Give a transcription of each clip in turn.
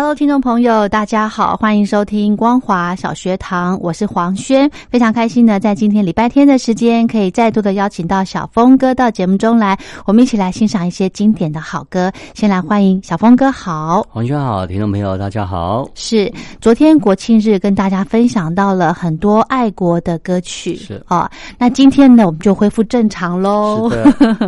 Hello，听众朋友，大家好，欢迎收听光华小学堂，我是黄轩，非常开心呢在今天礼拜天的时间，可以再度的邀请到小峰哥到节目中来，我们一起来欣赏一些经典的好歌。先来欢迎小峰哥，好，黄轩好，听众朋友大家好。是昨天国庆日跟大家分享到了很多爱国的歌曲，是啊，那今天呢，我们就恢复正常喽。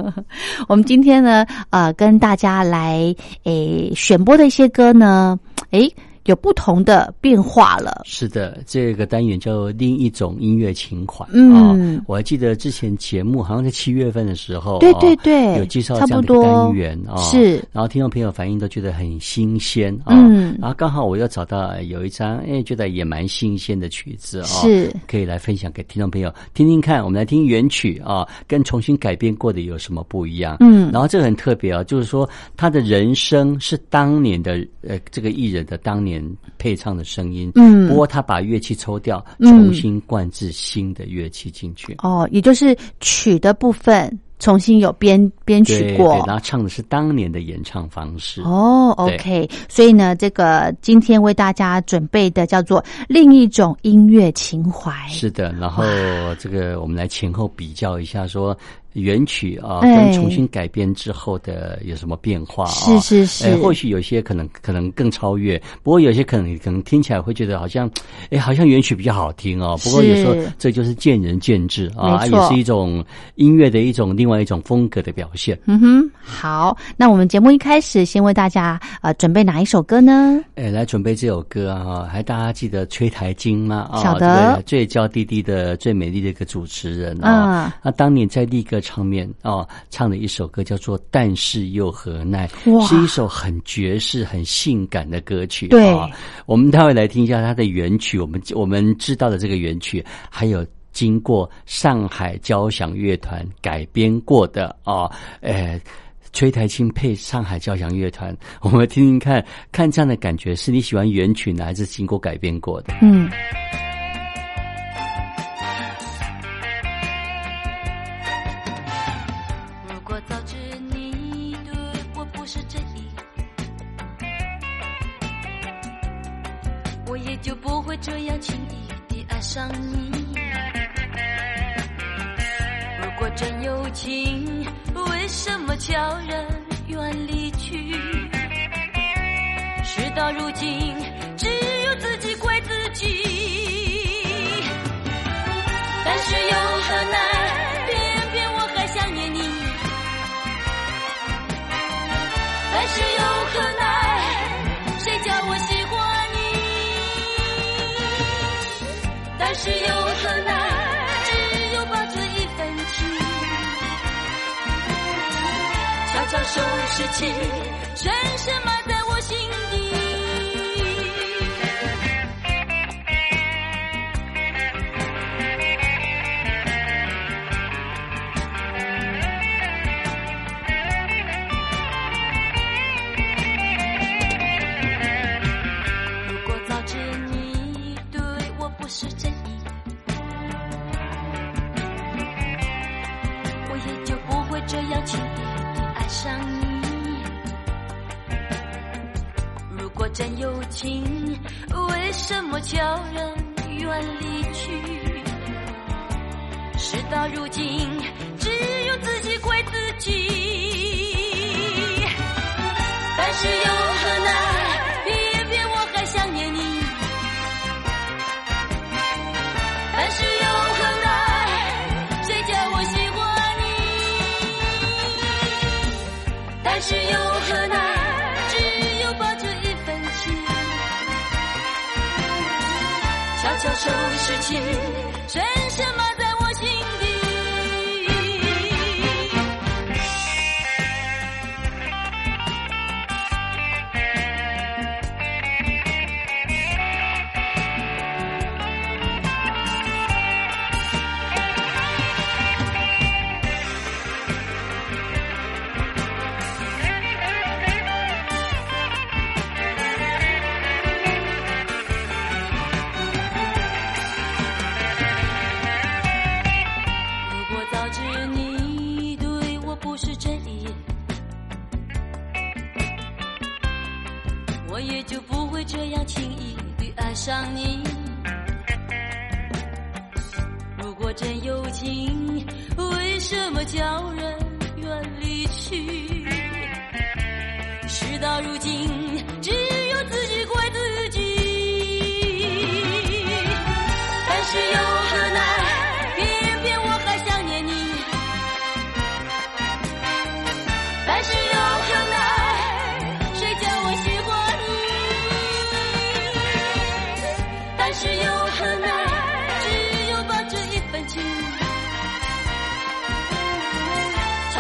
我们今天呢，呃，跟大家来诶选播的一些歌呢。诶。有不同的变化了。是的，这个单元叫另一种音乐情怀。嗯，我还记得之前节目好像在七月份的时候，对对对，有介绍这样的单元啊。是，然后听众朋友反应都觉得很新鲜啊。嗯，然后刚好我又找到有一张，哎，觉得也蛮新鲜的曲子啊，是，可以来分享给听众朋友听听看。我们来听原曲啊，跟重新改编过的有什么不一样？嗯，然后这个很特别啊，就是说他的人生是当年的呃这个艺人的当年。配唱的声音，嗯，不过他把乐器抽掉，重新灌制新的乐器进去。哦，也就是曲的部分重新有编编曲过，然后唱的是当年的演唱方式。哦，OK，所以呢，这个今天为大家准备的叫做另一种音乐情怀。是的，然后这个我们来前后比较一下说。原曲啊，跟重新改编之后的有什么变化啊？是是是，或许有些可能可能更超越，不过有些可能可能听起来会觉得好像，哎，好像原曲比较好听哦。不过有时候这就是见仁见智啊，也是一种音乐的一种另外一种风格的表现。嗯哼，好，那我们节目一开始先为大家呃准备哪一首歌呢？哎，来准备这首歌啊，还大家记得崔台金吗？啊，晓得，最娇滴滴的最美丽的一个主持人啊，那当年在立歌。唱面哦，唱的一首歌叫做《但是又何奈》，是一首很爵士、很性感的歌曲。对，我们待会来听一下它的原曲。我们我们知道的这个原曲，还有经过上海交响乐团改编过的哦，呃，崔台青配上海交响乐团，我们听听看看这样的感觉，是你喜欢原曲呢，还是经过改编过的？嗯。这样轻易地爱上你。如果真有情，为什么悄然远离去？事到如今，悄悄收拾起，深深埋在我心情为什么悄然远离去？事到如今，只有自己怪自己。但是又何奈，别别我还想念你。但是又何奈，谁叫我喜欢你？但是又。享受世界。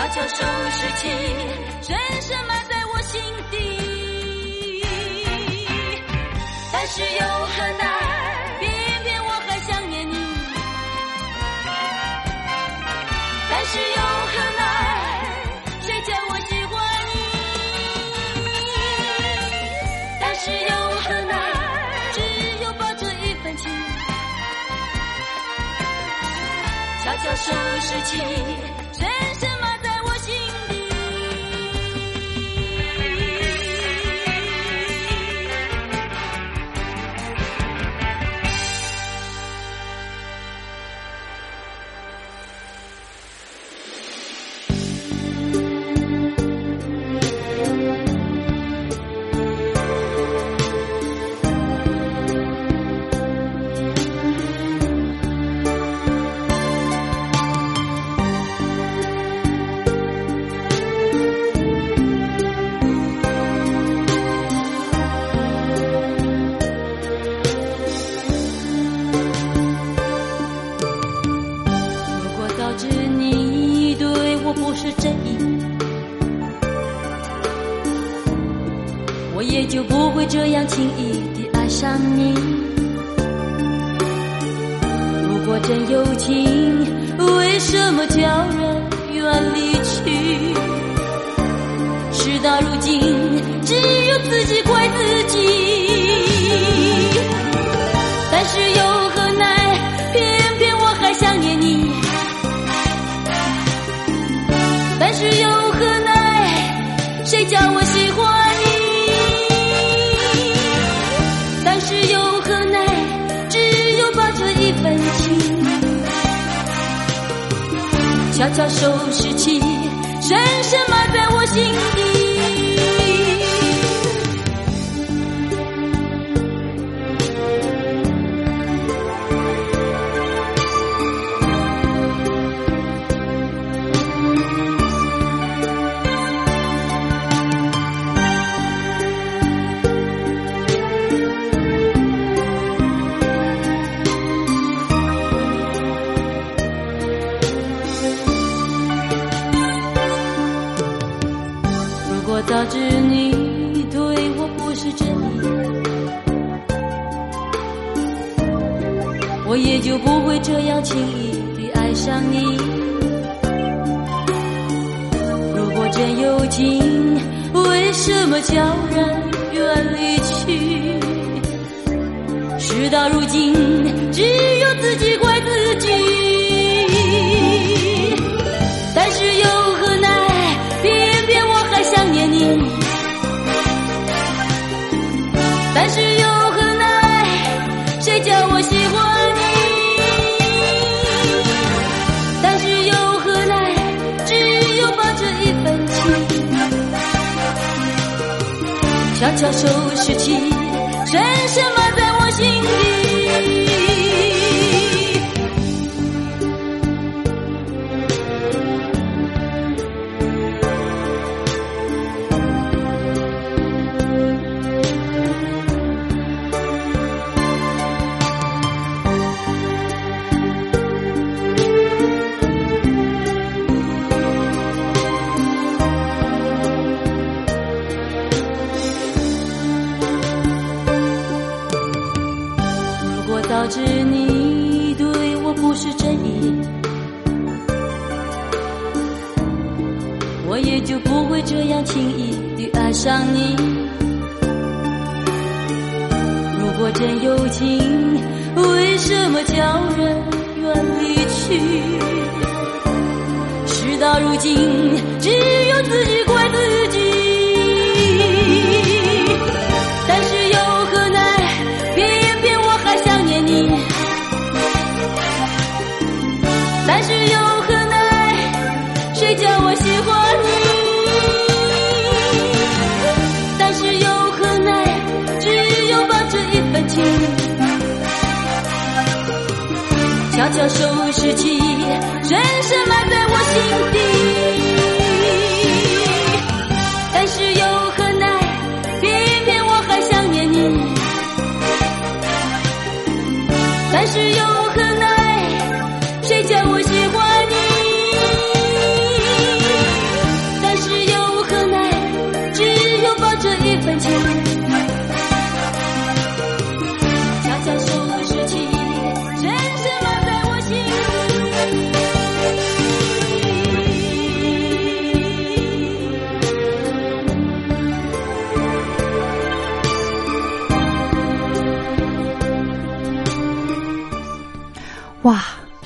悄悄收拾起，深深埋在我心底。但是又很难，偏偏我还想念你。但是又很难，谁叫我喜欢你？但是又很难，只有抱着一份情，悄悄收拾起。悄悄收拾起深深埋在我心底。这样轻易地爱上你。如果真有情为什么悄然远离去？事到如今只有自己过悄悄收拾起深深埋在我心底知你对我不是真意，我也就不会这样轻易地爱上你。如果真有情，为什么叫人远离去？事到如今，只有自己悄悄收拾起，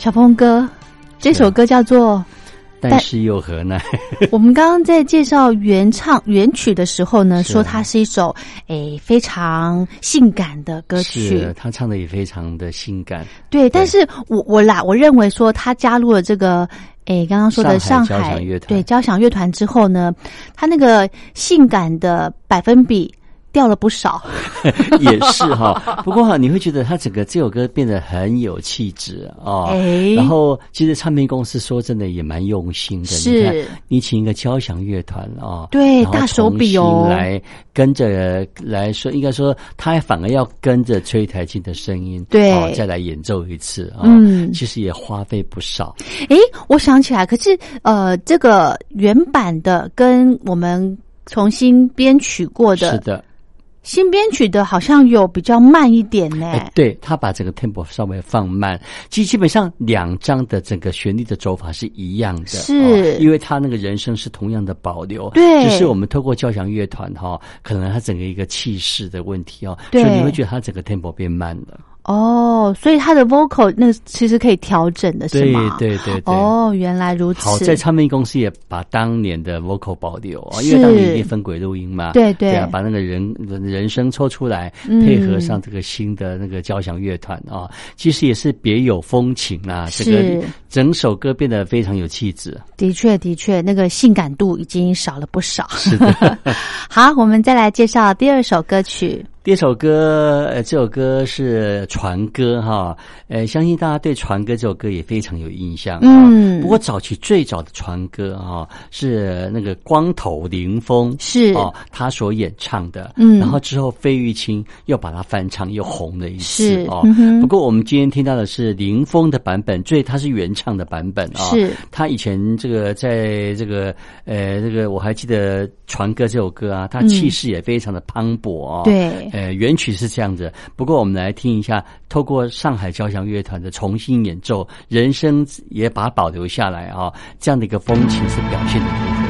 小峰哥，这首歌叫做但是又何奈？我们刚刚在介绍原唱原曲的时候呢，说它是一首诶非常性感的歌曲是，他唱的也非常的性感。对。但是我我啦，我认为说他加入了这个诶刚刚说的上海交响乐团对交响乐团之后呢，他那个性感的百分比掉了不少。也是哈，不过哈，你会觉得他整个这首歌变得很有气质哦。哎然后其实唱片公司说真的也蛮用心的，是。你请一个交响乐团哦，对大手笔哦。来跟着来说，应该说他反而要跟着崔台庆的声音，对。哦，再来演奏一次啊，嗯。其实也花费不少，诶，我想起来，可是呃，这个原版的跟我们重新编曲过的，是的。新编曲的好像有比较慢一点呢。哎，对他把整个 tempo 稍微放慢，其实基本上两张的整个旋律的走法是一样的，是。哦因为他那个人声是同样的保留，对。只是我们透过交响乐团哈、可能他整个一个气势的问题哦，对所以你会觉得他整个 tempo 变慢了，哦，所以他的 vocal 那其实可以调整的，是对吗？对对对。哦，原来如此。好在唱片公司也把当年的 vocal 保留哦，因为当年一定分轨录音嘛，对对对啊，把那个人人声抽出来，嗯配合上这个新的那个交响乐团啊，其实也是别有风情啊，这个是整首歌变得非常有气质。的确的确，那个性感度已经少了不少。是的，好，我们再来介绍第二首歌曲。第一首歌，呃，这首歌是船歌哈，呃，相信大家对船歌这首歌也非常有印象。嗯不过早期最早的船歌哈是那个光头林峰是哦，他所演唱的。嗯然后之后费玉清又把它翻唱，又红了一次是哦。嗯不过我们今天听到的是林峰的版本，最他是原唱的版本啊、是他以前这个在这个呃这个我还记得船歌这首歌啊，他嗯气势也非常的磅礴哦。对呃，原曲是这样子。不过我们来听一下，透过上海交响乐团的重新演奏，人声也把它保留下来啊、这样的一个风情是表现的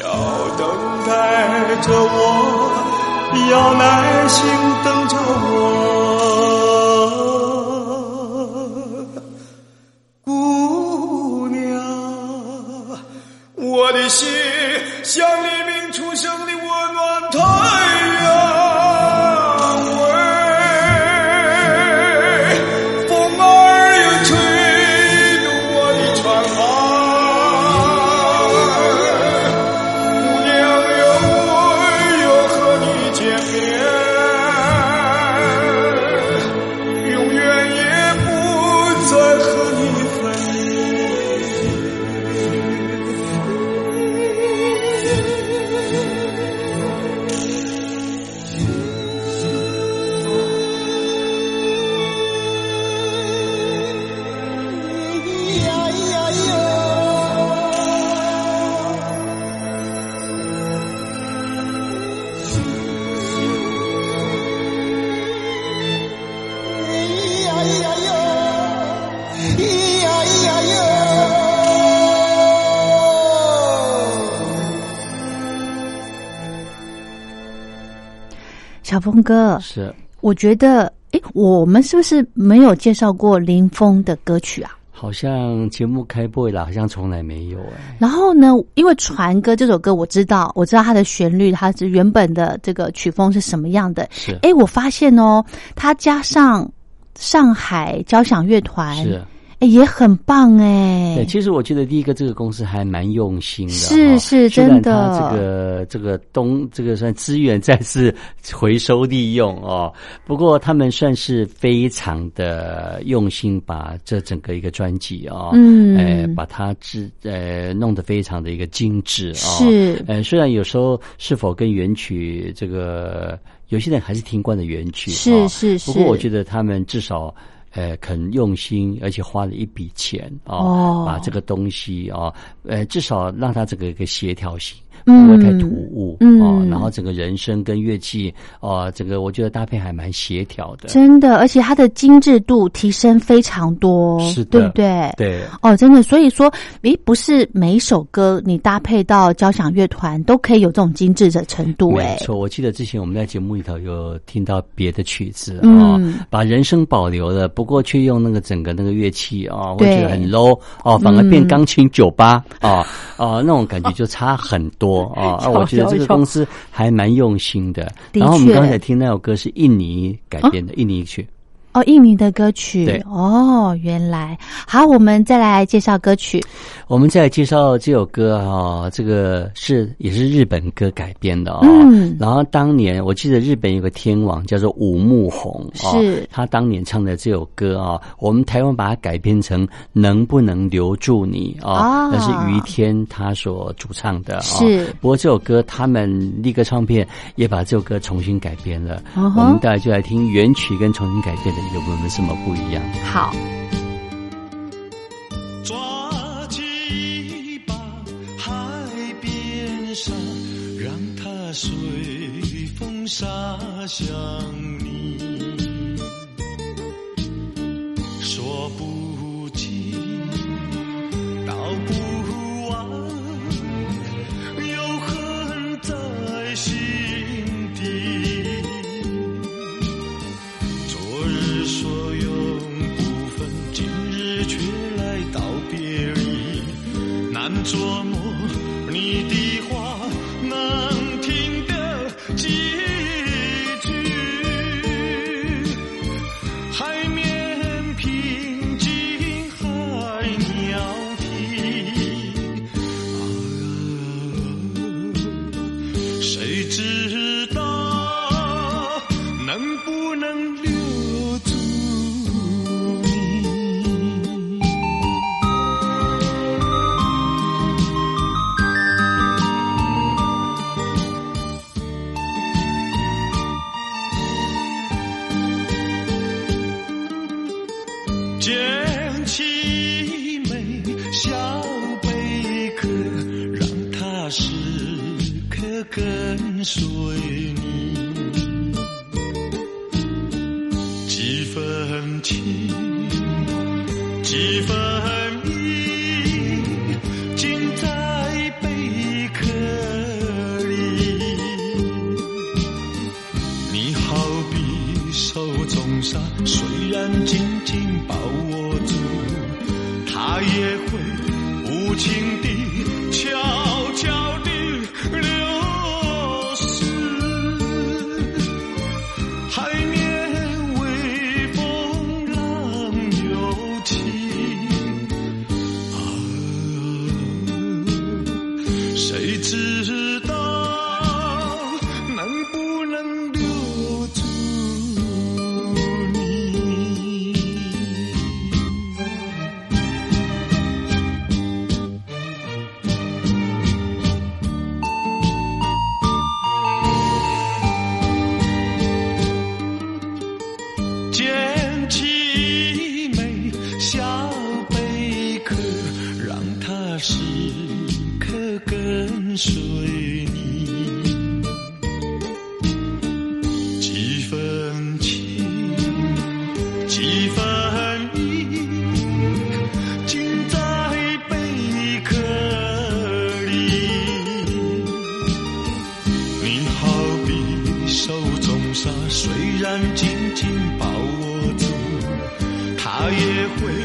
要等待着我，要耐心等小峰哥，是我觉得，哎，我们是不是没有介绍过林峰的歌曲啊？好像节目开播以来，好像从来没有哎。然后呢，因为《船歌》这首歌我知道，我知道它的旋律，它是原本的这个曲风是什么样的。是哎，我发现哦，它加上上海交响乐团，是。哎，也很棒哎。对，其实我觉得第一个这个公司还蛮用心的，是是真的。这个这个东这个算资源再次回收利用哦。不过他们算是非常的用心，把这整个一个专辑哦，嗯，哎，把它制呃弄得非常的一个精致啊。是，呃，虽然有时候是否跟原曲这个有些人还是听惯的原曲，是是是。不过我觉得他们至少。呃，肯用心，而且花了一笔钱啊，把这个东西啊，呃，至少让他这个一个协调性。不会太突兀哦，然后整个人声跟乐器哦，整个我觉得搭配还蛮协调的，真的，而且它的精致度提升非常多，是的，对不对？对，哦，真的，所以说，诶，不是每一首歌你搭配到交响乐团都可以有这种精致的程度，没错。我记得之前我们在节目里头有听到别的曲子啊，把人声保留了，不过却用那个整个那个乐器啊，我觉得很 low 哦，反而变钢琴酒吧啊啊，那种感觉就差很多。啊 啊！我觉得这个公司还蛮用心的。然后我们刚才听那首歌是印尼改编的印尼曲。哦，印尼的歌曲。哦，原来好，我们再来介绍歌曲。我们再来介绍这首歌啊，这个是也是日本歌改编的哦。嗯。然后当年我记得日本有个天王叫做武木宏，是他当年唱的这首歌啊，我们台湾把它改编成《能不能留住你》啊，那是于天他所主唱的。是。不过这首歌他们立歌唱片也把这首歌重新改编了。我们大家就来听原曲跟重新改编的。有没有什么不一样？好，抓起一把，海边沙，让它随风洒向你，谁知它也会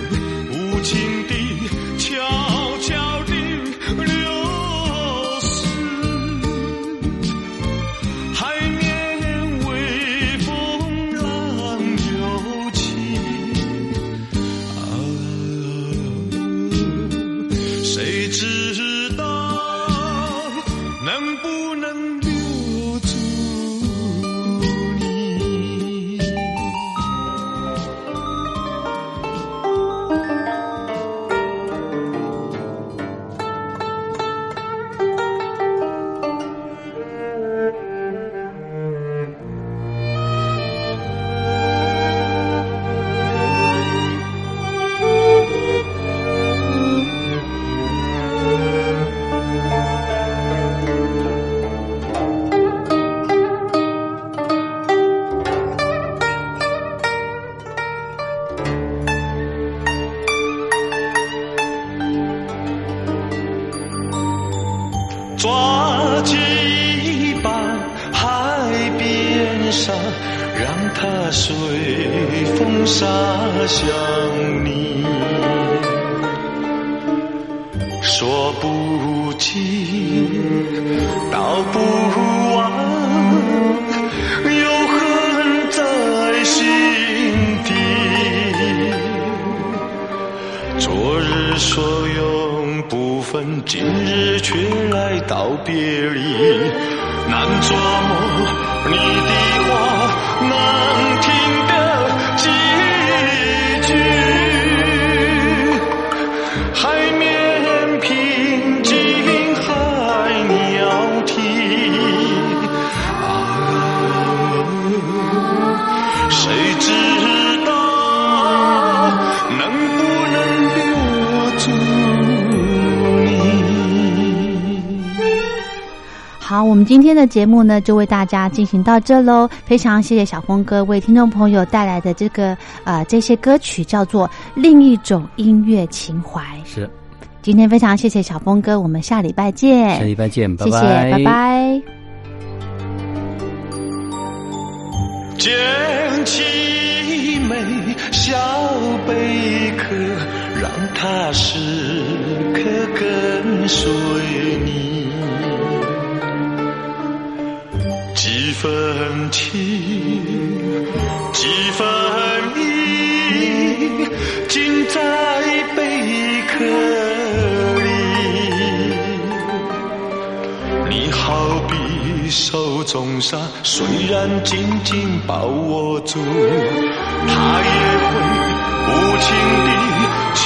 抓起一把海边沙，让它随风洒向你。说不尽，道不完，有恨在心底。昨日所有不分，今日却来道别离，难琢磨你的话，难听得几句。海面平静，海鸟啼。好，我们今天的节目呢，就为大家进行到这喽。非常谢谢小峰哥为听众朋友带来的这个呃这些歌曲，叫做《另一种音乐情怀》。是，今天非常谢谢小峰哥，我们下礼拜见。下礼拜见，拜谢谢，拜，拜拜。捡起美小贝壳，让它时刻跟随你。几分情，几分意，尽在贝壳里。你好比手中沙，虽然紧紧抱握住，它也会无情地、敲